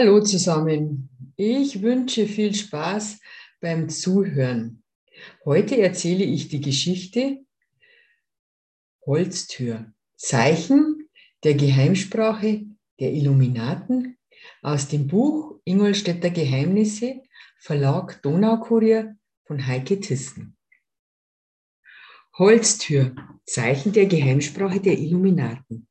Hallo zusammen. Ich wünsche viel Spaß beim Zuhören. Heute erzähle ich die Geschichte Holztür. Zeichen der Geheimsprache der Illuminaten aus dem Buch Ingolstädter Geheimnisse, Verlag Donaukurier von Heike Thyssen. Holztür. Zeichen der Geheimsprache der Illuminaten.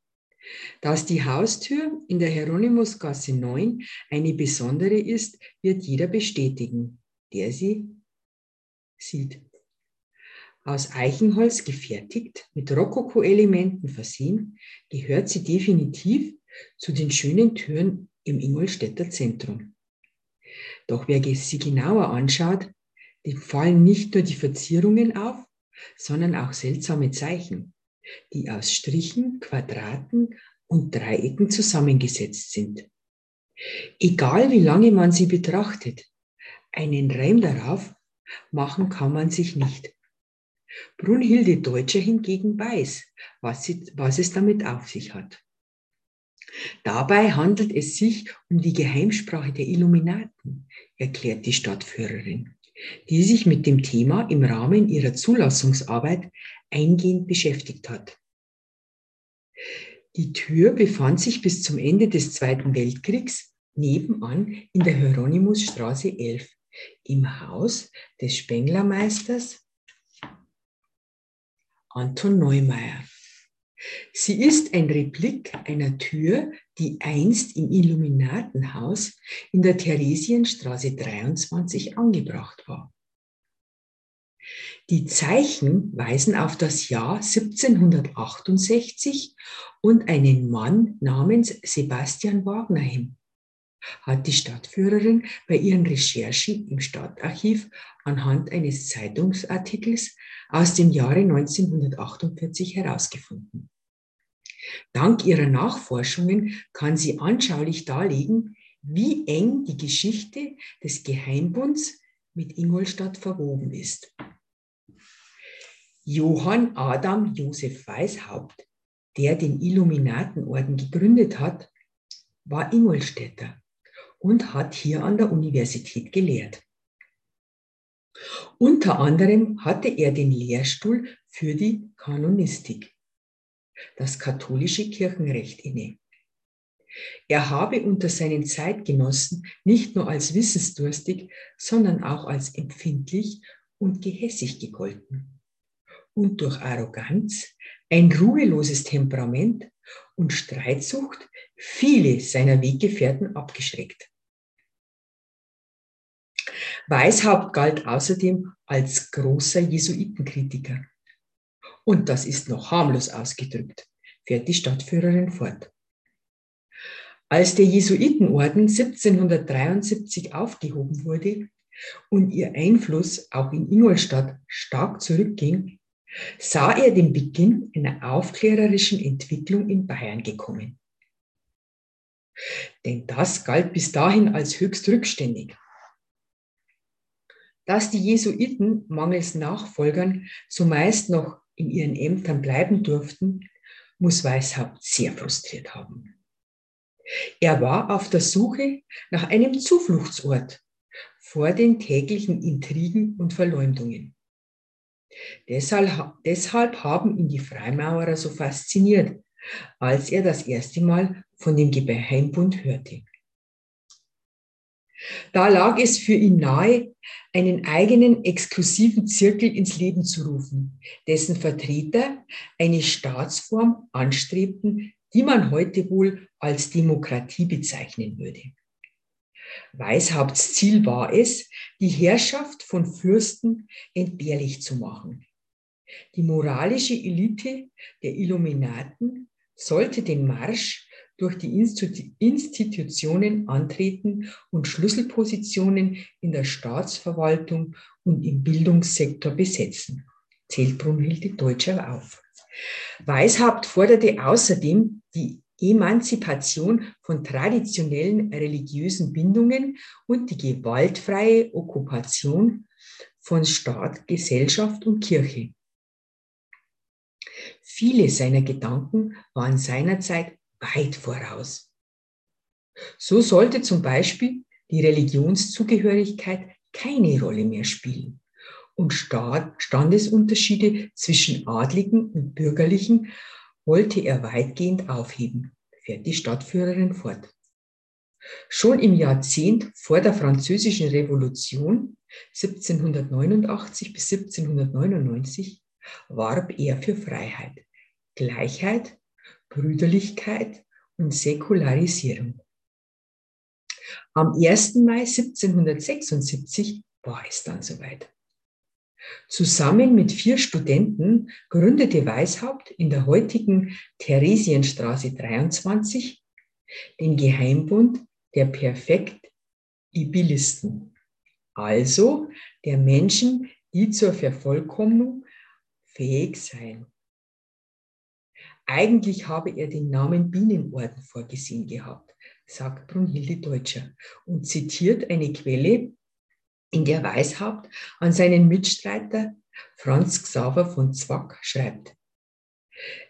Dass die Haustür in der Hieronymusgasse 9 eine besondere ist, wird jeder bestätigen, der sie sieht. Aus Eichenholz gefertigt, mit Rokoko-Elementen versehen, gehört sie definitiv zu den schönen Türen im Ingolstädter Zentrum. Doch wer sie genauer anschaut, dem fallen nicht nur die Verzierungen auf, sondern auch seltsame Zeichen die aus Strichen, Quadraten und Dreiecken zusammengesetzt sind. Egal wie lange man sie betrachtet, einen Reim darauf machen kann man sich nicht. Brunhilde Deutscher hingegen weiß, was, sie, was es damit auf sich hat. Dabei handelt es sich um die Geheimsprache der Illuminaten, erklärt die Stadtführerin, die sich mit dem Thema im Rahmen ihrer Zulassungsarbeit eingehend beschäftigt hat. Die Tür befand sich bis zum Ende des Zweiten Weltkriegs nebenan in der Hieronymusstraße 11 im Haus des Spenglermeisters Anton Neumeier. Sie ist ein Replik einer Tür, die einst im Illuminatenhaus in der Theresienstraße 23 angebracht war. Die Zeichen weisen auf das Jahr 1768 und einen Mann namens Sebastian Wagner hin, hat die Stadtführerin bei ihren Recherchen im Stadtarchiv anhand eines Zeitungsartikels aus dem Jahre 1948 herausgefunden. Dank ihrer Nachforschungen kann sie anschaulich darlegen, wie eng die Geschichte des Geheimbunds mit Ingolstadt verwoben ist. Johann Adam Josef Weishaupt, der den Illuminatenorden gegründet hat, war Ingolstädter und hat hier an der Universität gelehrt. Unter anderem hatte er den Lehrstuhl für die Kanonistik, das katholische Kirchenrecht inne. Er habe unter seinen Zeitgenossen nicht nur als wissensdurstig, sondern auch als empfindlich und gehässig gegolten und durch Arroganz, ein ruheloses Temperament und Streitsucht viele seiner Weggefährten abgeschreckt. Weishaupt galt außerdem als großer Jesuitenkritiker. Und das ist noch harmlos ausgedrückt, fährt die Stadtführerin fort. Als der Jesuitenorden 1773 aufgehoben wurde und ihr Einfluss auch in Ingolstadt stark zurückging, sah er den Beginn einer aufklärerischen Entwicklung in Bayern gekommen. Denn das galt bis dahin als höchst rückständig. Dass die Jesuiten mangels Nachfolgern zumeist noch in ihren Ämtern bleiben durften, muss Weishaupt sehr frustriert haben. Er war auf der Suche nach einem Zufluchtsort vor den täglichen Intrigen und Verleumdungen. Deshalb, deshalb haben ihn die Freimaurer so fasziniert, als er das erste Mal von dem Geheimbund hörte. Da lag es für ihn nahe, einen eigenen exklusiven Zirkel ins Leben zu rufen, dessen Vertreter eine Staatsform anstrebten, die man heute wohl als Demokratie bezeichnen würde. Weishaupts Ziel war es, die Herrschaft von Fürsten entbehrlich zu machen. Die moralische Elite der Illuminaten sollte den Marsch durch die Institutionen antreten und Schlüsselpositionen in der Staatsverwaltung und im Bildungssektor besetzen, zählt Brunhilde Deutscher auf. Weishaupt forderte außerdem die Emanzipation von traditionellen religiösen Bindungen und die gewaltfreie Okkupation von Staat, Gesellschaft und Kirche. Viele seiner Gedanken waren seinerzeit weit voraus. So sollte zum Beispiel die Religionszugehörigkeit keine Rolle mehr spielen und Standesunterschiede zwischen Adligen und Bürgerlichen wollte er weitgehend aufheben, fährt die Stadtführerin fort. Schon im Jahrzehnt vor der Französischen Revolution 1789 bis 1799 warb er für Freiheit, Gleichheit, Brüderlichkeit und Säkularisierung. Am 1. Mai 1776 war es dann soweit. Zusammen mit vier Studenten gründete Weishaupt in der heutigen Theresienstraße 23 den Geheimbund der Perfekt-Ibilisten, also der Menschen, die zur Vervollkommnung fähig seien. Eigentlich habe er den Namen Bienenorden vorgesehen gehabt, sagt Brunhilde Deutscher und zitiert eine Quelle, in der Weishaupt an seinen Mitstreiter Franz Xaver von Zwack schreibt.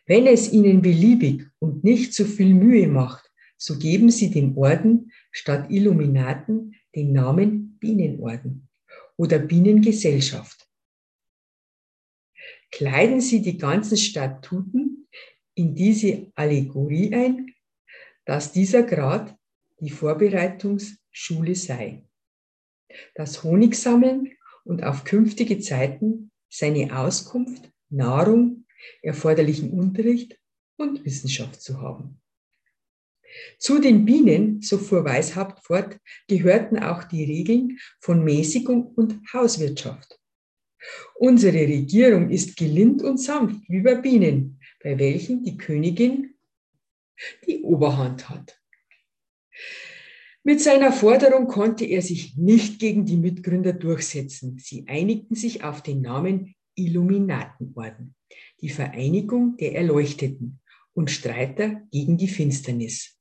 Wenn es Ihnen beliebig und nicht zu viel Mühe macht, so geben Sie dem Orden statt Illuminaten den Namen Bienenorden oder Bienengesellschaft. Kleiden Sie die ganzen Statuten in diese Allegorie ein, dass dieser Grad die Vorbereitungsschule sei. Das Honigsammeln und auf künftige Zeiten seine Auskunft, Nahrung, erforderlichen Unterricht und Wissenschaft zu haben. Zu den Bienen, so fuhr Weishaupt fort, gehörten auch die Regeln von Mäßigung und Hauswirtschaft. Unsere Regierung ist gelind und sanft wie bei Bienen, bei welchen die Königin die Oberhand hat. Mit seiner Forderung konnte er sich nicht gegen die Mitgründer durchsetzen. Sie einigten sich auf den Namen Illuminatenorden, die Vereinigung der Erleuchteten und Streiter gegen die Finsternis.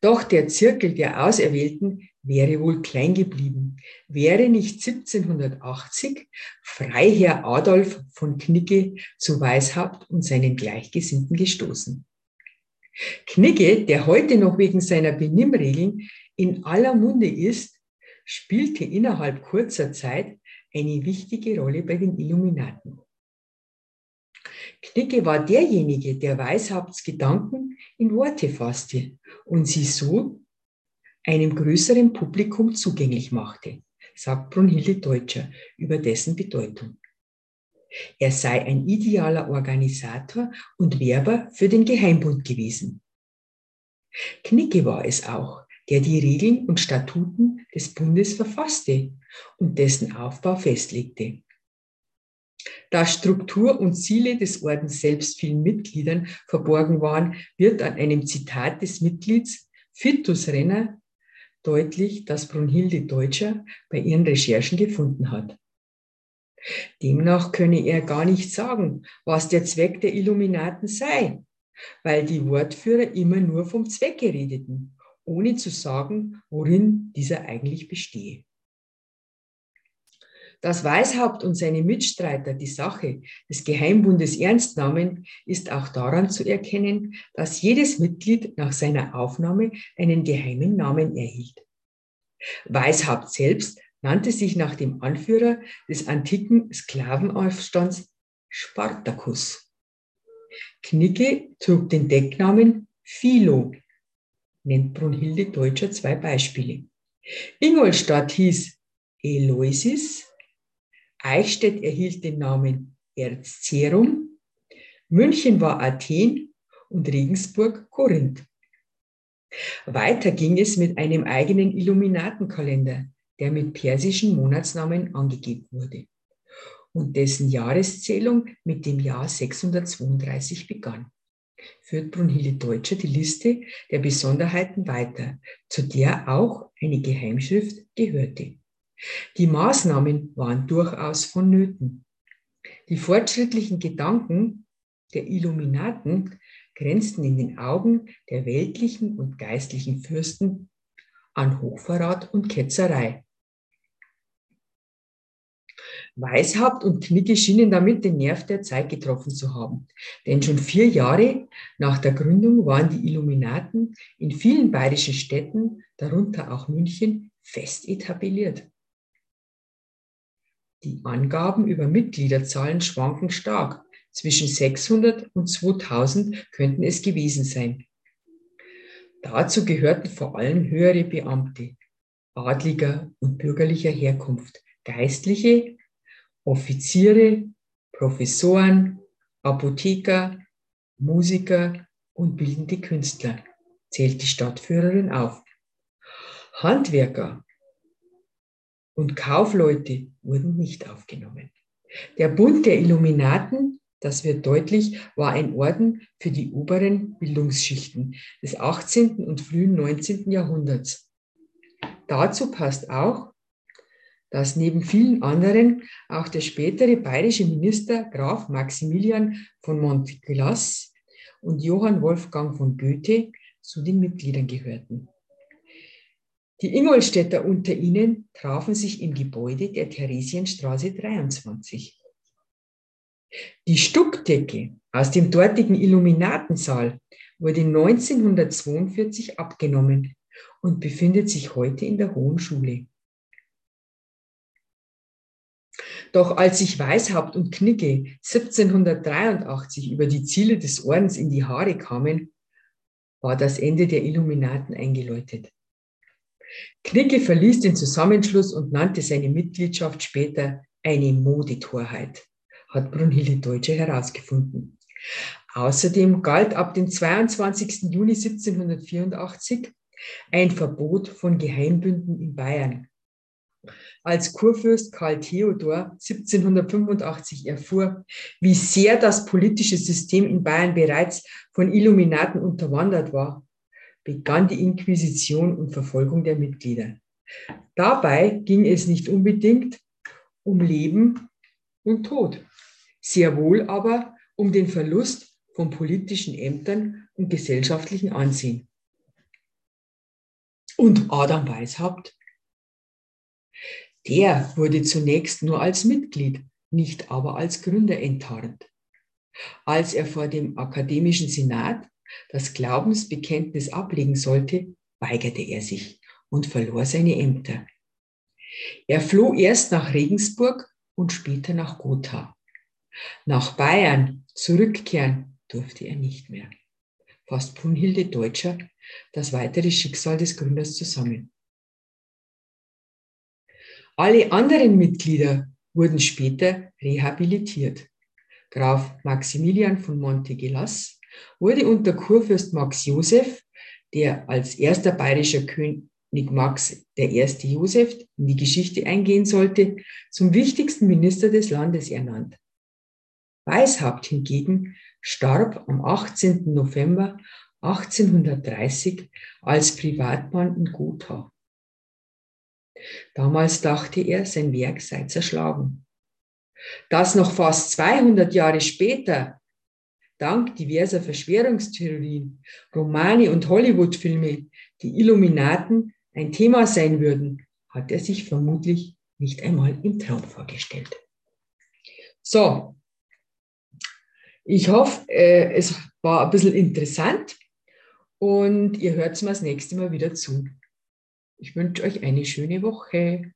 Doch der Zirkel der Auserwählten wäre wohl klein geblieben, wäre nicht 1780 Freiherr Adolf von Knigge zu Weishaupt und seinen Gleichgesinnten gestoßen. Knigge, der heute noch wegen seiner Benimmregeln in aller Munde ist, spielte innerhalb kurzer Zeit eine wichtige Rolle bei den Illuminaten. Knigge war derjenige, der Weishaupts Gedanken in Worte fasste und sie so einem größeren Publikum zugänglich machte, sagt Brunhilde Deutscher über dessen Bedeutung. Er sei ein idealer Organisator und Werber für den Geheimbund gewesen. Knigge war es auch, der die Regeln und Statuten des Bundes verfasste und dessen Aufbau festlegte. Da Struktur und Ziele des Ordens selbst vielen Mitgliedern verborgen waren, wird an einem Zitat des Mitglieds Fittus Renner deutlich, dass Brunhilde Deutscher bei ihren Recherchen gefunden hat. Demnach könne er gar nicht sagen, was der Zweck der Illuminaten sei, weil die Wortführer immer nur vom Zweck redeten, ohne zu sagen, worin dieser eigentlich bestehe. Dass Weishaupt und seine Mitstreiter die Sache des Geheimbundes ernst nahmen, ist auch daran zu erkennen, dass jedes Mitglied nach seiner Aufnahme einen geheimen Namen erhielt. Weishaupt selbst nannte sich nach dem Anführer des antiken Sklavenaufstands Spartacus. Knicke trug den Decknamen Philo, nennt Brunhilde Deutscher zwei Beispiele. Ingolstadt hieß Eloisis, Eichstätt erhielt den Namen Erzzerum, München war Athen und Regensburg Korinth. Weiter ging es mit einem eigenen Illuminatenkalender, der mit persischen Monatsnamen angegeben wurde und dessen Jahreszählung mit dem Jahr 632 begann. Führt Brunhilde Deutscher die Liste der Besonderheiten weiter, zu der auch eine Geheimschrift gehörte. Die Maßnahmen waren durchaus vonnöten. Die fortschrittlichen Gedanken der Illuminaten grenzten in den Augen der weltlichen und geistlichen Fürsten an Hochverrat und Ketzerei. Weishaupt und Knigge schienen damit den Nerv der Zeit getroffen zu haben. Denn schon vier Jahre nach der Gründung waren die Illuminaten in vielen bayerischen Städten, darunter auch München, fest etabliert. Die Angaben über Mitgliederzahlen schwanken stark. Zwischen 600 und 2000 könnten es gewesen sein. Dazu gehörten vor allem höhere Beamte, adliger und bürgerlicher Herkunft, Geistliche, Offiziere, Professoren, Apotheker, Musiker und bildende Künstler, zählt die Stadtführerin auf. Handwerker und Kaufleute wurden nicht aufgenommen. Der Bund der Illuminaten, das wird deutlich, war ein Orden für die oberen Bildungsschichten des 18. und frühen 19. Jahrhunderts. Dazu passt auch, dass neben vielen anderen auch der spätere bayerische Minister Graf Maximilian von Montgelas und Johann Wolfgang von Goethe zu den Mitgliedern gehörten. Die Ingolstädter unter ihnen trafen sich im Gebäude der Theresienstraße 23. Die Stuckdecke aus dem dortigen Illuminatensaal wurde 1942 abgenommen und befindet sich heute in der Hohen Schule. Doch als sich Weishaupt und Knicke 1783 über die Ziele des Ordens in die Haare kamen, war das Ende der Illuminaten eingeläutet. Knicke verließ den Zusammenschluss und nannte seine Mitgliedschaft später eine Modetorheit, hat Brunhilde Deutscher herausgefunden. Außerdem galt ab dem 22. Juni 1784 ein Verbot von Geheimbünden in Bayern als Kurfürst Karl Theodor 1785 erfuhr, wie sehr das politische System in Bayern bereits von Illuminaten unterwandert war, begann die Inquisition und Verfolgung der Mitglieder. Dabei ging es nicht unbedingt um Leben und Tod, sehr wohl aber um den Verlust von politischen Ämtern und gesellschaftlichen Ansehen. Und Adam Weishaupt der wurde zunächst nur als Mitglied, nicht aber als Gründer enttarnt. Als er vor dem akademischen Senat das Glaubensbekenntnis ablegen sollte, weigerte er sich und verlor seine Ämter. Er floh erst nach Regensburg und später nach Gotha. Nach Bayern zurückkehren durfte er nicht mehr. Fasst Brunhilde Deutscher das weitere Schicksal des Gründers zusammen. Alle anderen Mitglieder wurden später rehabilitiert. Graf Maximilian von Montegelas wurde unter Kurfürst Max Joseph, der als erster bayerischer König Max erste Joseph in die Geschichte eingehen sollte, zum wichtigsten Minister des Landes ernannt. Weishaupt hingegen starb am 18. November 1830 als Privatmann in Gotha. Damals dachte er, sein Werk sei zerschlagen. Dass noch fast 200 Jahre später, dank diverser Verschwörungstheorien, Romane und Hollywood-Filme, die Illuminaten ein Thema sein würden, hat er sich vermutlich nicht einmal im Traum vorgestellt. So, ich hoffe, äh, es war ein bisschen interessant und ihr hört mir das nächste Mal wieder zu. Ich wünsche euch eine schöne Woche.